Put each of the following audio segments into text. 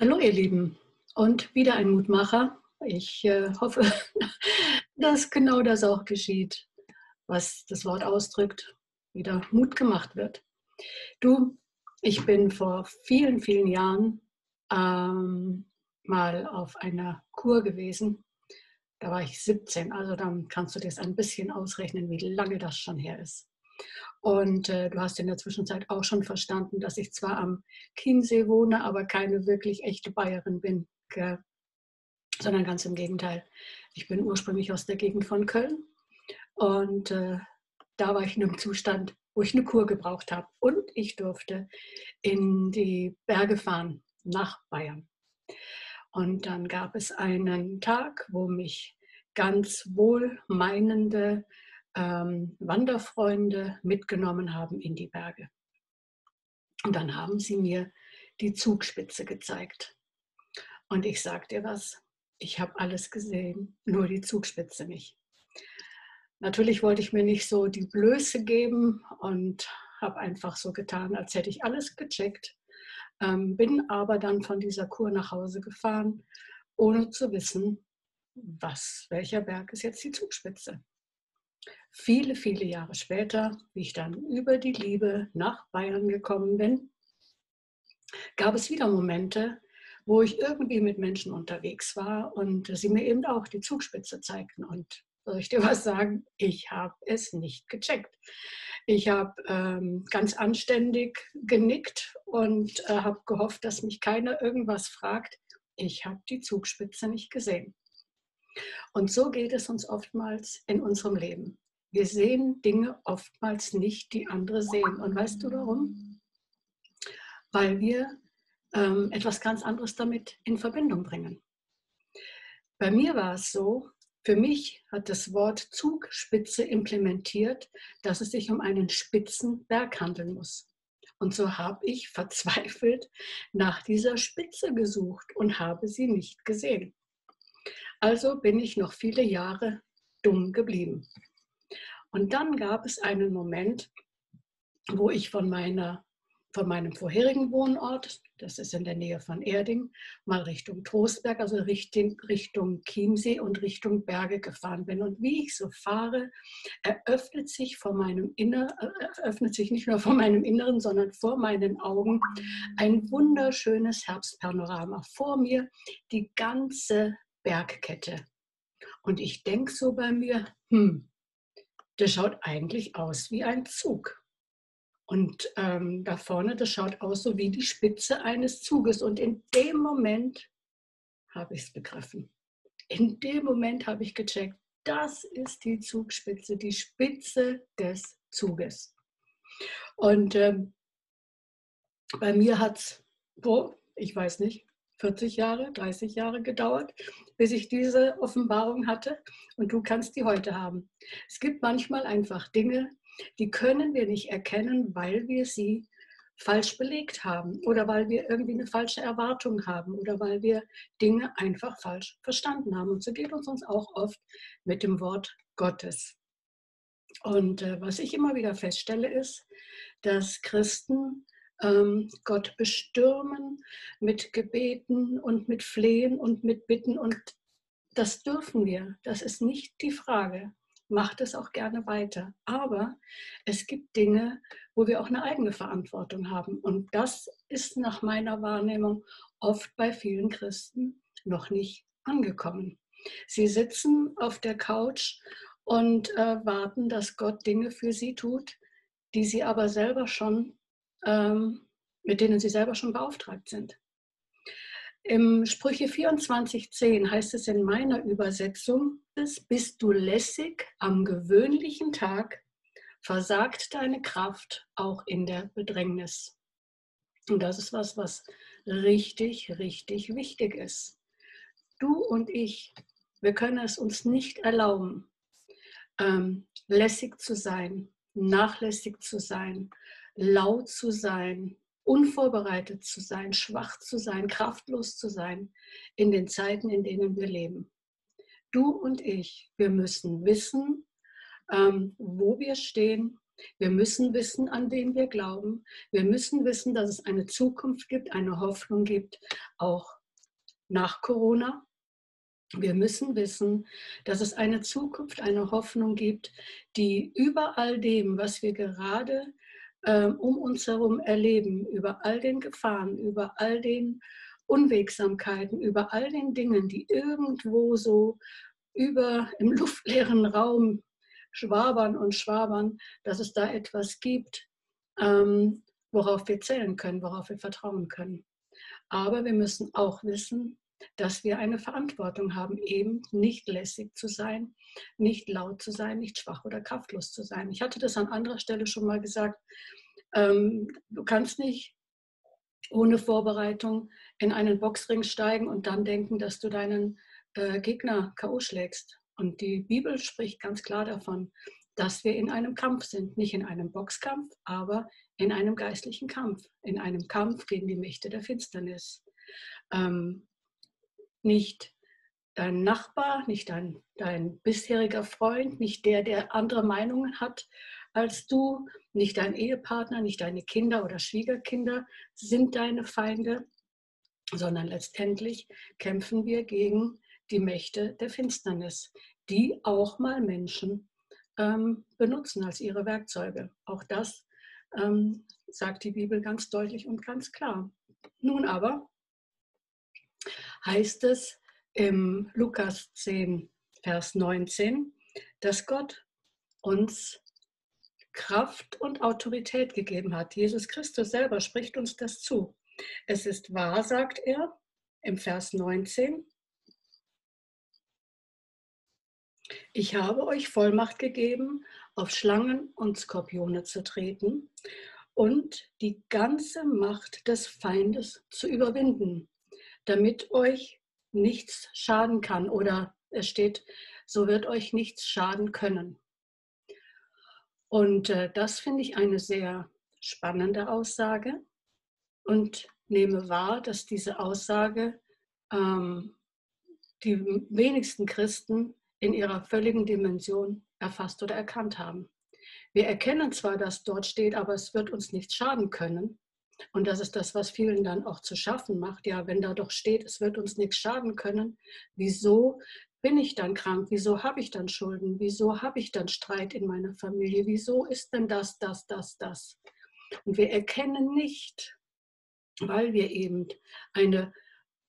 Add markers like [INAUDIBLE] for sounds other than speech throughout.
Hallo ihr Lieben und wieder ein Mutmacher. Ich äh, hoffe, [LAUGHS] dass genau das auch geschieht, was das Wort ausdrückt, wieder Mut gemacht wird. Du, ich bin vor vielen, vielen Jahren ähm, mal auf einer Kur gewesen. Da war ich 17, also dann kannst du dir das ein bisschen ausrechnen, wie lange das schon her ist. Und äh, du hast in der Zwischenzeit auch schon verstanden, dass ich zwar am Chiemsee wohne, aber keine wirklich echte Bayerin bin, gell? sondern ganz im Gegenteil. Ich bin ursprünglich aus der Gegend von Köln und äh, da war ich in einem Zustand, wo ich eine Kur gebraucht habe. Und ich durfte in die Berge fahren nach Bayern. Und dann gab es einen Tag, wo mich ganz wohlmeinende ähm, Wanderfreunde mitgenommen haben in die Berge. Und dann haben sie mir die Zugspitze gezeigt. Und ich sag dir was, ich habe alles gesehen, nur die Zugspitze nicht. Natürlich wollte ich mir nicht so die Blöße geben und habe einfach so getan, als hätte ich alles gecheckt. Ähm, bin aber dann von dieser Kur nach Hause gefahren, ohne zu wissen, was, welcher Berg ist jetzt die Zugspitze. Viele, viele Jahre später, wie ich dann über die Liebe nach Bayern gekommen bin, gab es wieder Momente, wo ich irgendwie mit Menschen unterwegs war und sie mir eben auch die Zugspitze zeigten. Und soll ich dir was sagen? Ich habe es nicht gecheckt. Ich habe ähm, ganz anständig genickt und äh, habe gehofft, dass mich keiner irgendwas fragt. Ich habe die Zugspitze nicht gesehen. Und so geht es uns oftmals in unserem Leben. Wir sehen Dinge oftmals nicht, die andere sehen. Und weißt du warum? Weil wir ähm, etwas ganz anderes damit in Verbindung bringen. Bei mir war es so, für mich hat das Wort Zugspitze implementiert, dass es sich um einen spitzen Berg handeln muss. Und so habe ich verzweifelt nach dieser Spitze gesucht und habe sie nicht gesehen. Also bin ich noch viele Jahre dumm geblieben. Und dann gab es einen Moment, wo ich von, meiner, von meinem vorherigen Wohnort, das ist in der Nähe von Erding, mal Richtung Trostberg, also Richtung, Richtung Chiemsee und Richtung Berge gefahren bin. Und wie ich so fahre, eröffnet sich vor meinem Inner, eröffnet sich nicht nur vor meinem Inneren, sondern vor meinen Augen ein wunderschönes Herbstpanorama. Vor mir die ganze Bergkette. Und ich denke so bei mir, hm, der schaut eigentlich aus wie ein Zug. Und ähm, da vorne, das schaut aus so wie die Spitze eines Zuges. Und in dem Moment habe ich es begriffen. In dem Moment habe ich gecheckt, das ist die Zugspitze, die Spitze des Zuges. Und ähm, bei mir hat es, ich weiß nicht, 40 Jahre, 30 Jahre gedauert, bis ich diese Offenbarung hatte und du kannst die heute haben. Es gibt manchmal einfach Dinge, die können wir nicht erkennen, weil wir sie falsch belegt haben oder weil wir irgendwie eine falsche Erwartung haben oder weil wir Dinge einfach falsch verstanden haben. Und so geht es uns auch oft mit dem Wort Gottes. Und äh, was ich immer wieder feststelle, ist, dass Christen Gott bestürmen mit Gebeten und mit Flehen und mit Bitten. Und das dürfen wir. Das ist nicht die Frage. Macht es auch gerne weiter. Aber es gibt Dinge, wo wir auch eine eigene Verantwortung haben. Und das ist nach meiner Wahrnehmung oft bei vielen Christen noch nicht angekommen. Sie sitzen auf der Couch und äh, warten, dass Gott Dinge für sie tut, die sie aber selber schon ähm, mit denen sie selber schon beauftragt sind. Im Sprüche 24.10 heißt es in meiner Übersetzung, bist du lässig am gewöhnlichen Tag, versagt deine Kraft auch in der Bedrängnis. Und das ist was, was richtig, richtig wichtig ist. Du und ich, wir können es uns nicht erlauben, ähm, lässig zu sein, nachlässig zu sein, laut zu sein, unvorbereitet zu sein, schwach zu sein, kraftlos zu sein in den Zeiten, in denen wir leben. Du und ich, wir müssen wissen, ähm, wo wir stehen Wir müssen wissen, an wen wir glauben. Wir müssen wissen, dass es eine Zukunft gibt, eine Hoffnung gibt, auch nach Corona. Wir müssen wissen, dass es eine Zukunft, eine Hoffnung gibt, die über all dem, was wir gerade um uns herum erleben, über all den Gefahren, über all den Unwegsamkeiten, über all den Dingen, die irgendwo so über im [LAUGHS] luftleeren Raum schwabern und schwabern, dass es da etwas gibt, ähm, worauf wir zählen können, worauf wir vertrauen können. Aber wir müssen auch wissen, dass wir eine Verantwortung haben, eben nicht lässig zu sein, nicht laut zu sein, nicht schwach oder kraftlos zu sein. Ich hatte das an anderer Stelle schon mal gesagt. Ähm, du kannst nicht ohne Vorbereitung in einen Boxring steigen und dann denken, dass du deinen äh, Gegner K.O. schlägst. Und die Bibel spricht ganz klar davon, dass wir in einem Kampf sind, nicht in einem Boxkampf, aber in einem geistlichen Kampf, in einem Kampf gegen die Mächte der Finsternis. Ähm, nicht dein Nachbar, nicht dein, dein bisheriger Freund, nicht der, der andere Meinungen hat als du, nicht dein Ehepartner, nicht deine Kinder oder Schwiegerkinder sind deine Feinde, sondern letztendlich kämpfen wir gegen die Mächte der Finsternis, die auch mal Menschen ähm, benutzen als ihre Werkzeuge. Auch das ähm, sagt die Bibel ganz deutlich und ganz klar. Nun aber heißt es im Lukas 10, Vers 19, dass Gott uns Kraft und Autorität gegeben hat. Jesus Christus selber spricht uns das zu. Es ist wahr, sagt er im Vers 19. Ich habe euch Vollmacht gegeben, auf Schlangen und Skorpione zu treten und die ganze Macht des Feindes zu überwinden damit euch nichts schaden kann oder es steht, so wird euch nichts schaden können. Und äh, das finde ich eine sehr spannende Aussage und nehme wahr, dass diese Aussage ähm, die wenigsten Christen in ihrer völligen Dimension erfasst oder erkannt haben. Wir erkennen zwar, dass dort steht, aber es wird uns nichts schaden können. Und das ist das, was vielen dann auch zu schaffen macht. Ja, wenn da doch steht, es wird uns nichts schaden können, wieso bin ich dann krank? Wieso habe ich dann Schulden? Wieso habe ich dann Streit in meiner Familie? Wieso ist denn das, das, das, das? Und wir erkennen nicht, weil wir eben eine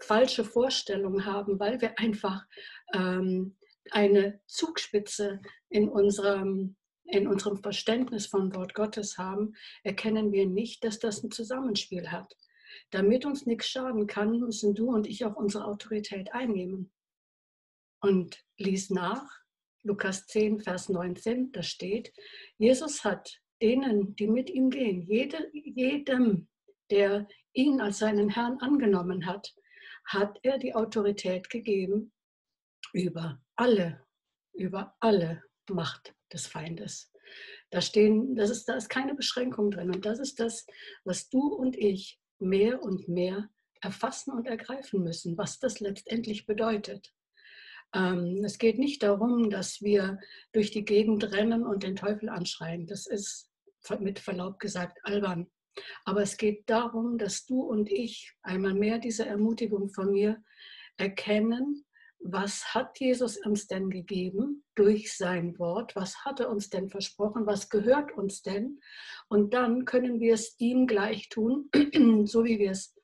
falsche Vorstellung haben, weil wir einfach ähm, eine Zugspitze in unserem in unserem Verständnis von Wort Gottes haben, erkennen wir nicht, dass das ein Zusammenspiel hat. Damit uns nichts schaden kann, müssen du und ich auch unsere Autorität einnehmen. Und lies nach, Lukas 10, Vers 19, da steht, Jesus hat denen, die mit ihm gehen, jede, jedem, der ihn als seinen Herrn angenommen hat, hat er die Autorität gegeben über alle, über alle Macht des Feindes. Da, stehen, das ist, da ist keine Beschränkung drin. Und das ist das, was du und ich mehr und mehr erfassen und ergreifen müssen, was das letztendlich bedeutet. Ähm, es geht nicht darum, dass wir durch die Gegend rennen und den Teufel anschreien. Das ist mit Verlaub gesagt albern. Aber es geht darum, dass du und ich einmal mehr diese Ermutigung von mir erkennen, was hat Jesus uns denn gegeben durch sein Wort? Was hat er uns denn versprochen? Was gehört uns denn? Und dann können wir es ihm gleich tun, [CLEARS THROAT] so wie wir es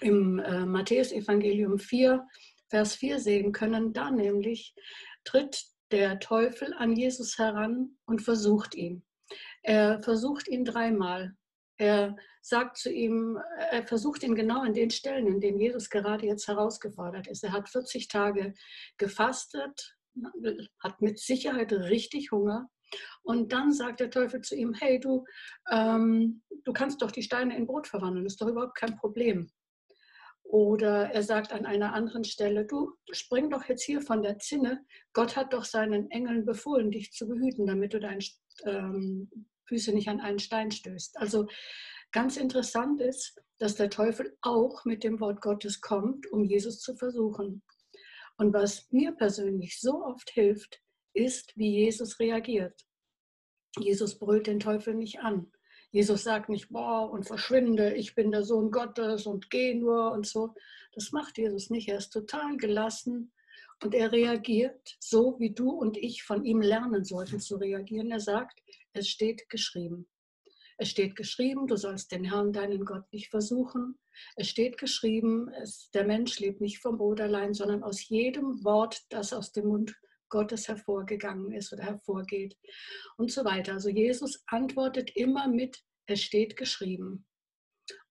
im äh, Matthäus-Evangelium 4, Vers 4 sehen können. Da nämlich tritt der Teufel an Jesus heran und versucht ihn. Er versucht ihn dreimal. Er sagt zu ihm, er versucht ihn genau an den Stellen, in denen Jesus gerade jetzt herausgefordert ist. Er hat 40 Tage gefastet, hat mit Sicherheit richtig Hunger. Und dann sagt der Teufel zu ihm, hey, du, ähm, du kannst doch die Steine in Brot verwandeln, das ist doch überhaupt kein Problem. Oder er sagt an einer anderen Stelle, du spring doch jetzt hier von der Zinne. Gott hat doch seinen Engeln befohlen, dich zu behüten, damit du deinen ähm, Füße nicht an einen Stein stößt. Also ganz interessant ist, dass der Teufel auch mit dem Wort Gottes kommt, um Jesus zu versuchen. Und was mir persönlich so oft hilft, ist, wie Jesus reagiert. Jesus brüllt den Teufel nicht an. Jesus sagt nicht, boah, und verschwinde, ich bin der Sohn Gottes und geh nur und so. Das macht Jesus nicht. Er ist total gelassen und er reagiert so, wie du und ich von ihm lernen sollten zu reagieren. Er sagt, es steht geschrieben. Es steht geschrieben, du sollst den Herrn, deinen Gott, nicht versuchen. Es steht geschrieben, es, der Mensch lebt nicht vom Brot allein, sondern aus jedem Wort, das aus dem Mund Gottes hervorgegangen ist oder hervorgeht und so weiter. Also Jesus antwortet immer mit, es steht geschrieben.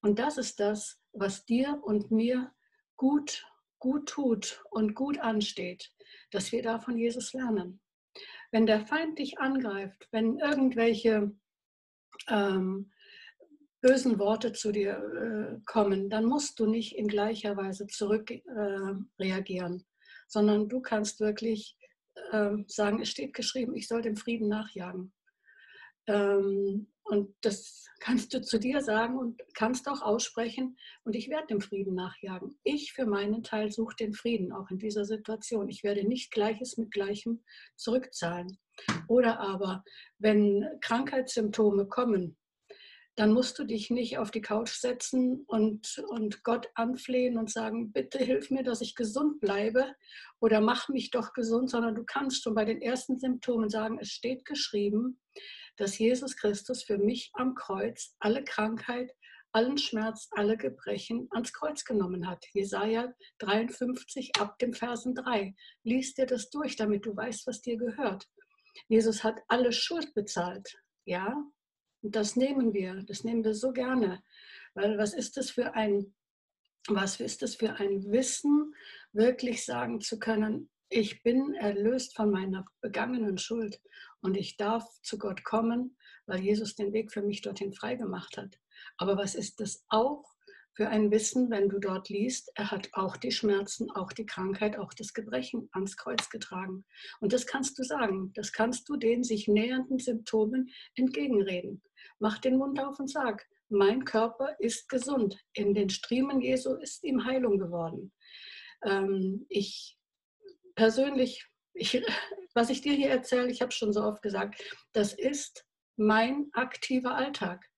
Und das ist das, was dir und mir gut, gut tut und gut ansteht, dass wir da von Jesus lernen. Wenn der Feind dich angreift, wenn irgendwelche ähm, bösen Worte zu dir äh, kommen, dann musst du nicht in gleicher Weise zurück äh, reagieren, sondern du kannst wirklich äh, sagen, es steht geschrieben, ich soll dem Frieden nachjagen. Ähm, und das kannst du zu dir sagen und kannst auch aussprechen und ich werde dem Frieden nachjagen. Ich für meinen Teil suche den Frieden auch in dieser Situation. Ich werde nicht Gleiches mit Gleichem zurückzahlen. Oder aber, wenn Krankheitssymptome kommen, dann musst du dich nicht auf die Couch setzen und, und Gott anflehen und sagen, bitte hilf mir, dass ich gesund bleibe oder mach mich doch gesund, sondern du kannst schon bei den ersten Symptomen sagen, es steht geschrieben, dass Jesus Christus für mich am Kreuz alle Krankheit, allen Schmerz, alle Gebrechen ans Kreuz genommen hat. Jesaja 53 ab dem Versen 3. Lies dir das durch, damit du weißt, was dir gehört. Jesus hat alle Schuld bezahlt. Ja, und das nehmen wir, das nehmen wir so gerne. Weil was ist das für ein, was ist das für ein Wissen, wirklich sagen zu können, ich bin erlöst von meiner begangenen Schuld und ich darf zu Gott kommen, weil Jesus den Weg für mich dorthin freigemacht hat. Aber was ist das auch für ein Wissen, wenn du dort liest, er hat auch die Schmerzen, auch die Krankheit, auch das Gebrechen ans Kreuz getragen. Und das kannst du sagen, das kannst du den sich nähernden Symptomen entgegenreden. Mach den Mund auf und sag, mein Körper ist gesund. In den Striemen Jesu ist ihm Heilung geworden. Ähm, ich persönlich, ich, [LAUGHS] was ich dir hier erzähle, ich habe schon so oft gesagt, das ist mein aktiver Alltag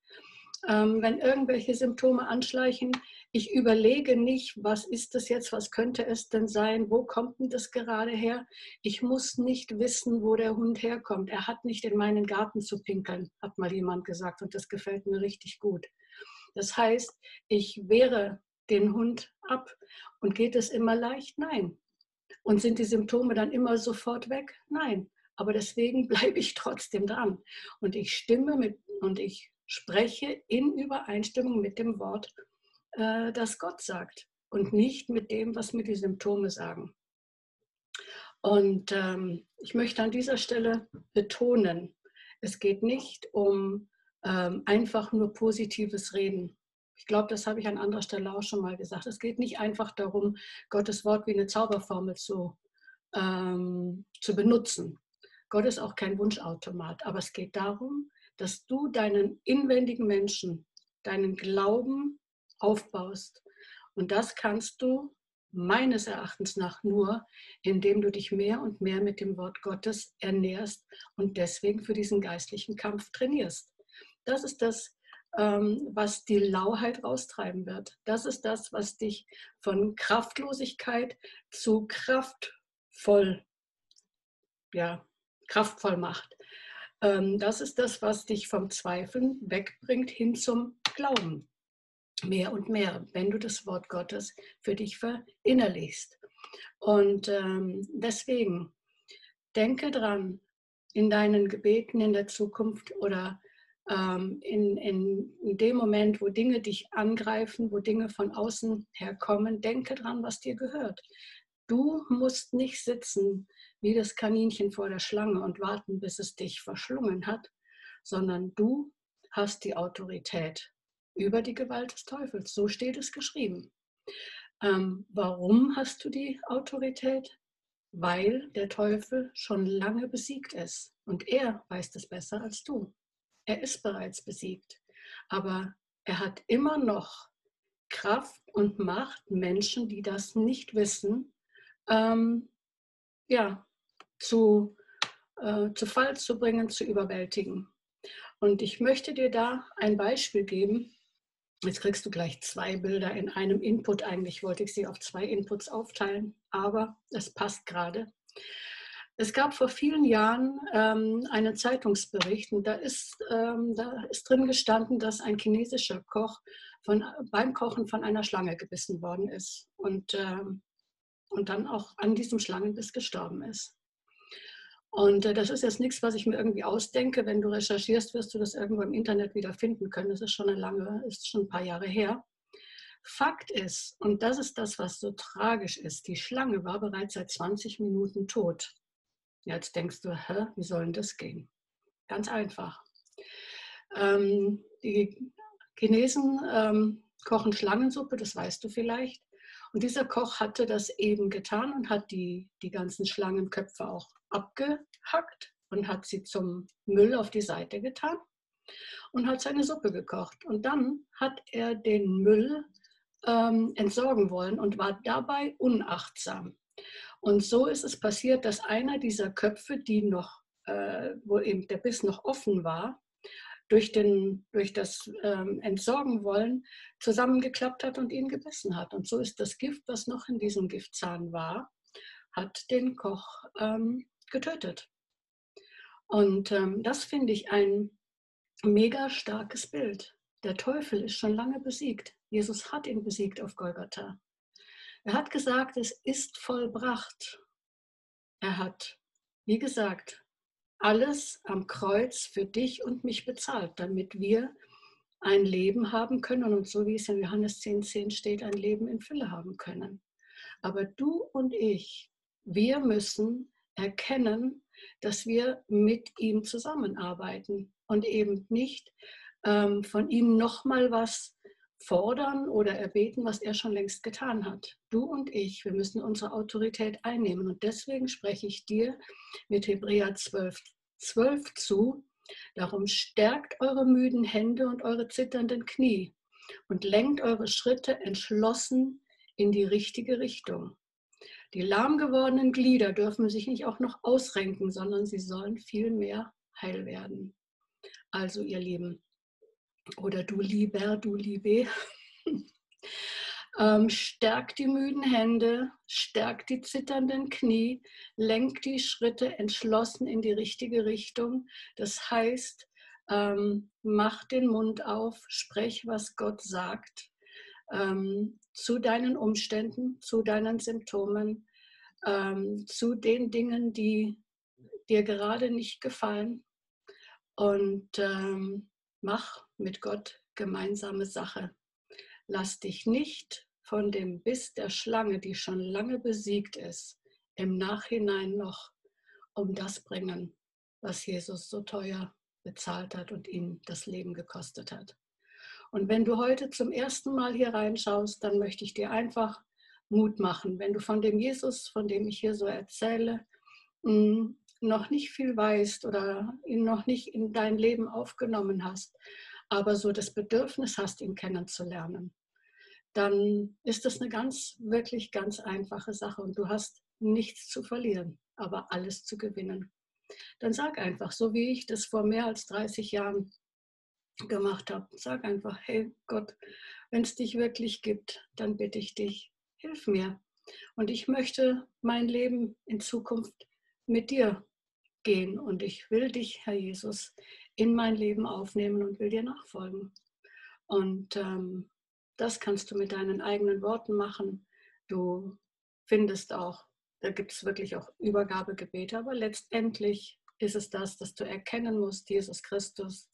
ähm, wenn irgendwelche Symptome anschleichen, ich überlege nicht, was ist das jetzt, was könnte es denn sein, wo kommt denn das gerade her? Ich muss nicht wissen, wo der Hund herkommt. Er hat nicht in meinen Garten zu pinkeln, hat mal jemand gesagt und das gefällt mir richtig gut. Das heißt, ich wehre den Hund ab und geht es immer leicht? Nein. Und sind die Symptome dann immer sofort weg? Nein. Aber deswegen [LAUGHS] bleibe ich trotzdem dran. Und ich stimme mit und ich spreche in Übereinstimmung mit dem Wort, äh, das Gott sagt und nicht mit dem, was mir die Symptome sagen. Und ähm, ich möchte an dieser Stelle betonen, es geht nicht um ähm, einfach nur positives Reden. Ich glaube, das habe ich an anderer Stelle auch schon mal gesagt. Es geht nicht einfach darum, Gottes Wort wie eine Zauberformel zu, ähm, zu benutzen. Gott ist auch kein Wunschautomat, aber es geht darum, dass du deinen inwendigen Menschen, deinen Glauben aufbaust. Und das kannst du meines Erachtens nach nur, indem du dich mehr und mehr mit dem Wort Gottes ernährst und deswegen für diesen geistlichen Kampf trainierst. Das ist das, was die Lauheit raustreiben wird. Das ist das, was dich von Kraftlosigkeit zu kraftvoll, ja, kraftvoll macht. Ähm, das ist das, was dich vom Zweifeln wegbringt hin zum Glauben. Mehr und mehr, wenn du das Wort Gottes für dich verinnerlichst. Und ähm, deswegen denke dran, in deinen Gebeten in der Zukunft oder ähm, in, in, in, dem Moment, wo Dinge dich angreifen, wo Dinge von außen herkommen, denke dran, was dir gehört. Du musst nicht sitzen wie das Kaninchen vor der Schlange und warten, bis es dich verschlungen hat, sondern du hast die Autorität über die Gewalt des Teufels. So steht es geschrieben. Ähm, warum hast du die Autorität? Weil der Teufel schon lange besiegt ist. Und er weiß das besser als du. Er ist bereits besiegt. Aber er hat immer noch Kraft und Macht, Menschen, die das nicht wissen, ähm, ja, zu, äh, zu Fall zu bringen, zu überwältigen. Und ich möchte dir da ein Beispiel geben. Jetzt kriegst du gleich zwei Bilder in einem Input. Eigentlich wollte ich sie auf zwei Inputs aufteilen, aber es passt gerade. Es gab vor vielen Jahren ähm, einen Zeitungsbericht und da ist, ähm, da ist drin gestanden, dass ein chinesischer Koch von, beim Kochen von einer Schlange gebissen worden ist und, ähm, und dann auch an diesem Schlangenbiss gestorben ist. Und äh, das ist jetzt nichts, was ich mir irgendwie ausdenke. Wenn du recherchierst, wirst du das irgendwo im Internet wieder finden können. Das ist schon eine lange, ist schon ein paar Jahre her. Fakt ist, und das ist das, was so tragisch ist, die Schlange war bereits seit 20 Minuten tot. Jetzt denkst du, hä, wie soll denn das gehen? Ganz einfach. Ähm, die Chinesen ähm, kochen Schlangensuppe, das weißt du vielleicht. Und dieser Koch hatte das eben getan und hat die, die ganzen Schlangenköpfe auch abgehackt und hat sie zum Müll auf die Seite getan und hat seine Suppe gekocht. Und dann hat er den Müll ähm, entsorgen wollen und war dabei unachtsam. Und so ist es passiert, dass einer dieser Köpfe, die noch, äh, wo eben der Biss noch offen war, durch, den, durch das ähm, Entsorgen wollen zusammengeklappt hat und ihn gebissen hat. Und so ist das Gift, was noch in diesem Giftzahn war, hat den Koch ähm, getötet. Und ähm, das finde ich ein mega starkes Bild. Der Teufel ist schon lange besiegt. Jesus hat ihn besiegt auf Golgatha. Er hat gesagt, es ist vollbracht. Er hat, wie gesagt, alles am Kreuz für dich und mich bezahlt, damit wir ein Leben haben können und so wie es in Johannes 10, 10 steht, ein Leben in Fülle haben können. Aber du und ich, wir müssen erkennen, dass wir mit ihm zusammenarbeiten und eben nicht ähm, von ihm nochmal was fordern oder erbeten, was er schon längst getan hat. Du und ich, wir müssen unsere Autorität einnehmen. Und deswegen spreche ich dir mit Hebräer 12, 12 zu. Darum stärkt eure müden Hände und eure zitternden Knie und lenkt eure Schritte entschlossen in die richtige Richtung. Die lahm gewordenen Glieder dürfen sich nicht auch noch ausrenken, sondern sie sollen vielmehr heil werden. Also ihr Lieben, oder du Lieber, du Liebe. [LAUGHS] ähm, stärk die müden Hände, stärk die zitternden Knie, lenk die Schritte entschlossen in die richtige Richtung. Das heißt, ähm, mach den Mund auf, sprech, was Gott sagt ähm, zu deinen Umständen, zu deinen Symptomen, ähm, zu den Dingen, die dir gerade nicht gefallen. Und ähm, mach mit Gott gemeinsame Sache. Lass dich nicht von dem Biss der Schlange, die schon lange besiegt ist, im Nachhinein noch um das bringen, was Jesus so teuer bezahlt hat und ihm das Leben gekostet hat. Und wenn du heute zum ersten Mal hier reinschaust, dann möchte ich dir einfach Mut machen. Wenn du von dem Jesus, von dem ich hier so erzähle, mm, noch nicht viel weißt oder ihn noch nicht in dein Leben aufgenommen hast, aber so das Bedürfnis hast, ihn kennenzulernen, dann ist das eine ganz, wirklich ganz einfache Sache und du hast nichts zu verlieren, aber alles zu gewinnen. Dann sag einfach, so wie ich das vor mehr als 30 Jahren gemacht habe, sag einfach, hey Gott, wenn es dich wirklich gibt, dann bitte ich dich, hilf mir. Und ich möchte mein Leben in Zukunft mit dir gehen. Und ich will dich, Herr Jesus, in mein Leben aufnehmen und will dir nachfolgen. Und ähm, das kannst du mit deinen eigenen Worten machen. Du findest auch, da gibt es wirklich auch Übergabegebete, aber letztendlich ist es das, dass du erkennen musst, Jesus Christus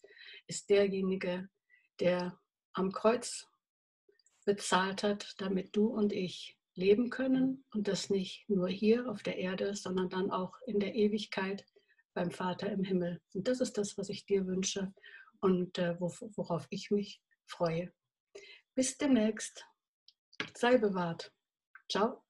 ist derjenige, der am Kreuz bezahlt hat, damit du und ich leben können und das nicht nur hier auf der Erde, sondern dann auch in der Ewigkeit beim Vater im Himmel. Und das ist das, was ich dir wünsche und äh, worauf ich mich freue. Bis demnächst. Sei bewahrt. Ciao.